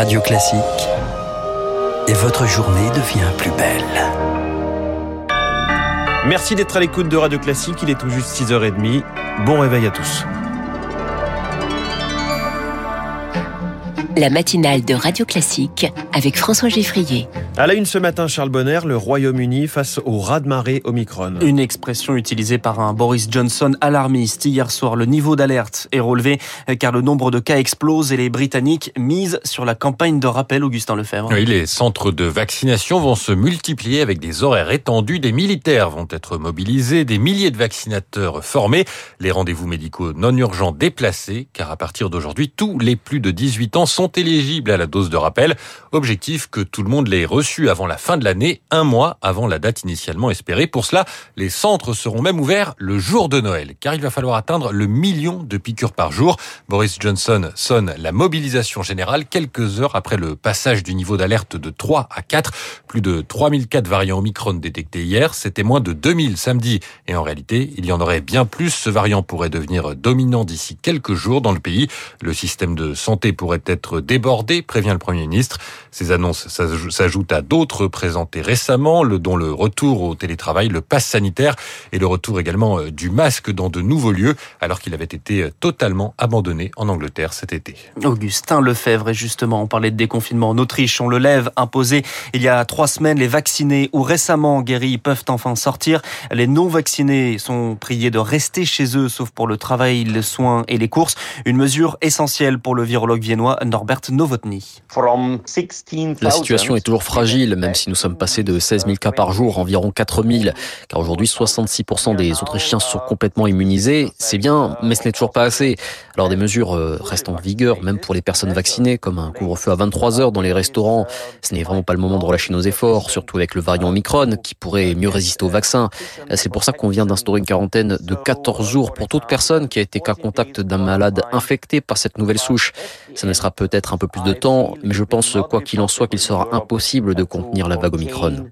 Radio Classique et votre journée devient plus belle. Merci d'être à l'écoute de Radio Classique, il est tout juste 6h30. Bon réveil à tous. La matinale de Radio Classique avec François Geffrier. À la une ce matin, Charles Bonner, le Royaume-Uni face au raz-de-marée Omicron. Une expression utilisée par un Boris Johnson alarmiste. Hier soir, le niveau d'alerte est relevé car le nombre de cas explose et les Britanniques misent sur la campagne de rappel, Augustin Lefebvre. Oui, les centres de vaccination vont se multiplier avec des horaires étendus. Des militaires vont être mobilisés, des milliers de vaccinateurs formés, les rendez-vous médicaux non urgents déplacés, car à partir d'aujourd'hui, tous les plus de 18 ans sont éligibles à la dose de rappel. Objectif que tout le monde l'ait reçu avant la fin de l'année, un mois avant la date initialement espérée. Pour cela, les centres seront même ouverts le jour de Noël, car il va falloir atteindre le million de piqûres par jour. Boris Johnson sonne la mobilisation générale quelques heures après le passage du niveau d'alerte de 3 à 4. Plus de 3000 cas de variant Omicron détectés hier, c'était moins de 2000 samedi. Et en réalité, il y en aurait bien plus. Ce variant pourrait devenir dominant d'ici quelques jours dans le pays. Le système de santé pourrait être débordé, prévient le Premier ministre. Ces annonces s'ajoutent à d'autres présentés récemment, dont le retour au télétravail, le pass sanitaire et le retour également euh, du masque dans de nouveaux lieux, alors qu'il avait été euh, totalement abandonné en Angleterre cet été. Augustin Lefebvre, et justement, on parlait de déconfinement en Autriche, on le lève, imposé il y a trois semaines, les vaccinés ou récemment guéris peuvent enfin sortir. Les non-vaccinés sont priés de rester chez eux, sauf pour le travail, les soins et les courses. Une mesure essentielle pour le virologue viennois Norbert Novotny. La situation est toujours fragile même si nous sommes passés de 16 000 cas par jour à environ 4 000, car aujourd'hui 66% des Autrichiens sont complètement immunisés. C'est bien, mais ce n'est toujours pas assez. Alors des mesures euh, restent en vigueur, même pour les personnes vaccinées, comme un couvre-feu à 23 heures dans les restaurants. Ce n'est vraiment pas le moment de relâcher nos efforts, surtout avec le variant Omicron, qui pourrait mieux résister au vaccin. C'est pour ça qu'on vient d'instaurer une quarantaine de 14 jours pour toute personne qui a été cas contact d'un malade infecté par cette nouvelle souche. Ça ne sera peut-être un peu plus de temps, mais je pense, quoi qu'il en soit, qu'il sera impossible de contenir la vague Omicron.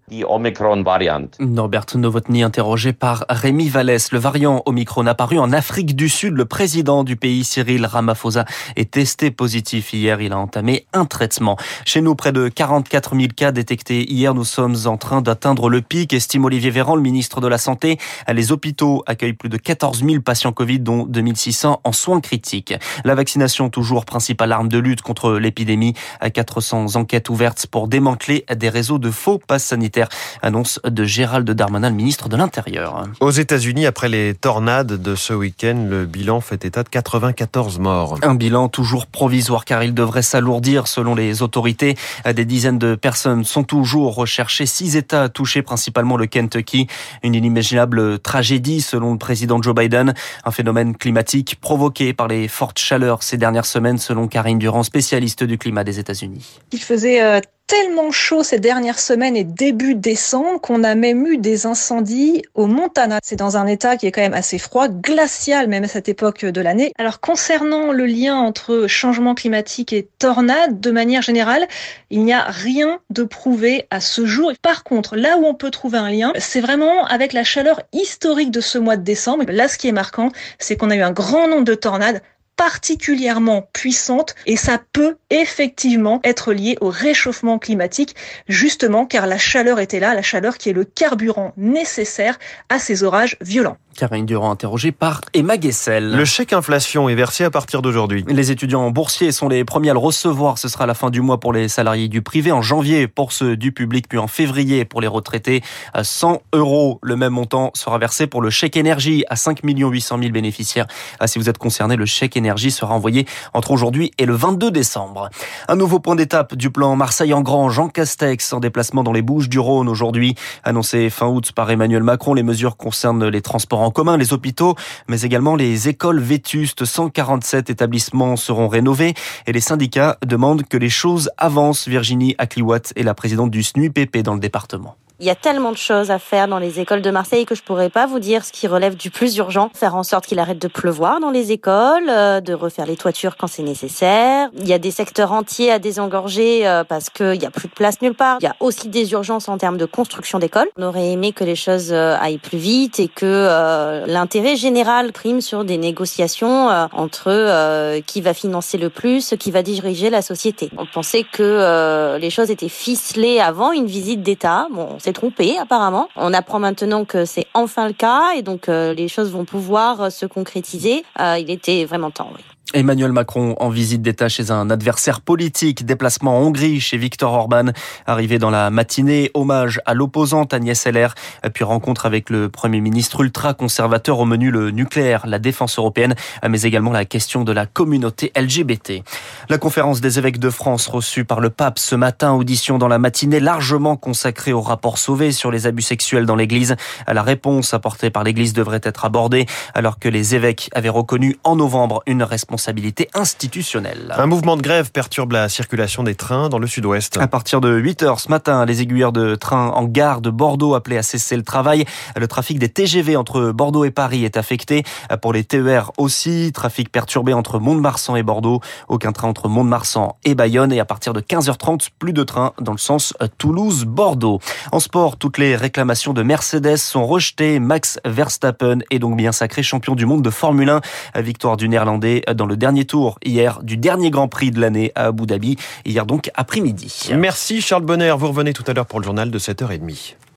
Norbert Novotny interrogé par Rémi Vallès. Le variant Omicron apparu en Afrique du Sud. Le président du pays, Cyril Ramaphosa, est testé positif hier. Il a entamé un traitement. Chez nous, près de 44 000 cas détectés hier. Nous sommes en train d'atteindre le pic, estime Olivier Véran, le ministre de la Santé. Les hôpitaux accueillent plus de 14 000 patients Covid, dont 2600 en soins critiques. La vaccination, toujours principale arme de lutte contre l'épidémie. 400 enquêtes ouvertes pour démanteler des réseaux de faux passes sanitaires. Annonce de Gérald Darmanin, le ministre de l'Intérieur. Aux États-Unis, après les tornades de ce week-end, le bilan fait état de 94 morts. Un bilan toujours provisoire car il devrait s'alourdir selon les autorités. Des dizaines de personnes sont toujours recherchées. Six États touchés, principalement le Kentucky. Une inimaginable tragédie selon le président Joe Biden. Un phénomène climatique provoqué par les fortes chaleurs ces dernières semaines selon Karine Durand, spécialiste du climat des États-Unis. Il faisait euh, tellement chaud ces dernières semaines et début décembre qu'on a même eu des incendies au Montana. C'est dans un état qui est quand même assez froid, glacial même à cette époque de l'année. Alors concernant le lien entre changement climatique et tornade, de manière générale, il n'y a rien de prouvé à ce jour. Par contre, là où on peut trouver un lien, c'est vraiment avec la chaleur historique de ce mois de décembre. Là, ce qui est marquant, c'est qu'on a eu un grand nombre de tornades particulièrement puissante et ça peut effectivement être lié au réchauffement climatique justement car la chaleur était là, la chaleur qui est le carburant nécessaire à ces orages violents. Karine Durand interrogée par Emma Guessel. Le chèque inflation est versé à partir d'aujourd'hui. Les étudiants boursiers sont les premiers à le recevoir. Ce sera la fin du mois pour les salariés du privé, en janvier pour ceux du public, puis en février pour les retraités. À 100 euros, le même montant sera versé pour le chèque énergie à 5 800 000 bénéficiaires. Ah, si vous êtes concerné, le chèque énergie sera envoyé entre aujourd'hui et le 22 décembre. Un nouveau point d'étape du plan Marseille en grand. Jean Castex en déplacement dans les Bouches du Rhône aujourd'hui. Annoncé fin août par Emmanuel Macron, les mesures concernent les transports en en commun, les hôpitaux, mais également les écoles vétustes. 147 établissements seront rénovés et les syndicats demandent que les choses avancent. Virginie Akliwat est la présidente du SNUPP dans le département. Il y a tellement de choses à faire dans les écoles de Marseille que je pourrais pas vous dire ce qui relève du plus urgent. Faire en sorte qu'il arrête de pleuvoir dans les écoles, euh, de refaire les toitures quand c'est nécessaire. Il y a des secteurs entiers à désengorger euh, parce qu'il y a plus de place nulle part. Il y a aussi des urgences en termes de construction d'écoles. On aurait aimé que les choses euh, aillent plus vite et que l'intérêt général prime sur des négociations entre qui va financer le plus, qui va diriger la société. On pensait que les choses étaient ficelées avant une visite d'État. S'est trompé apparemment. On apprend maintenant que c'est enfin le cas et donc les choses vont pouvoir se concrétiser. il était vraiment temps, oui. Emmanuel Macron en visite d'État chez un adversaire politique, déplacement en Hongrie chez Viktor Orban, arrivé dans la matinée, hommage à l'opposante Agnès Heller, puis rencontre avec le Premier ministre ultra-conservateur au menu le nucléaire, la défense européenne, mais également la question de la communauté LGBT. La conférence des évêques de France reçue par le pape ce matin, audition dans la matinée largement consacrée au rapport Sauvé sur les abus sexuels dans l'église. La réponse apportée par l'église devrait être abordée alors que les évêques avaient reconnu en novembre une responsabilité responsabilité institutionnelle. Un mouvement de grève perturbe la circulation des trains dans le sud-ouest. À partir de 8 heures ce matin, les aiguilleurs de train en gare de Bordeaux appelaient à cesser le travail. Le trafic des TGV entre Bordeaux et Paris est affecté. Pour les TER aussi, trafic perturbé entre Mont-de-Marsan et Bordeaux. Aucun train entre Mont-de-Marsan et Bayonne. Et à partir de 15h30, plus de trains dans le sens Toulouse-Bordeaux. En sport, toutes les réclamations de Mercedes sont rejetées. Max Verstappen est donc bien sacré champion du monde de Formule 1. Victoire du Néerlandais dans le dernier tour hier du dernier Grand Prix de l'année à Abu Dhabi, hier donc après-midi. Merci Charles Bonner, vous revenez tout à l'heure pour le journal de 7h30.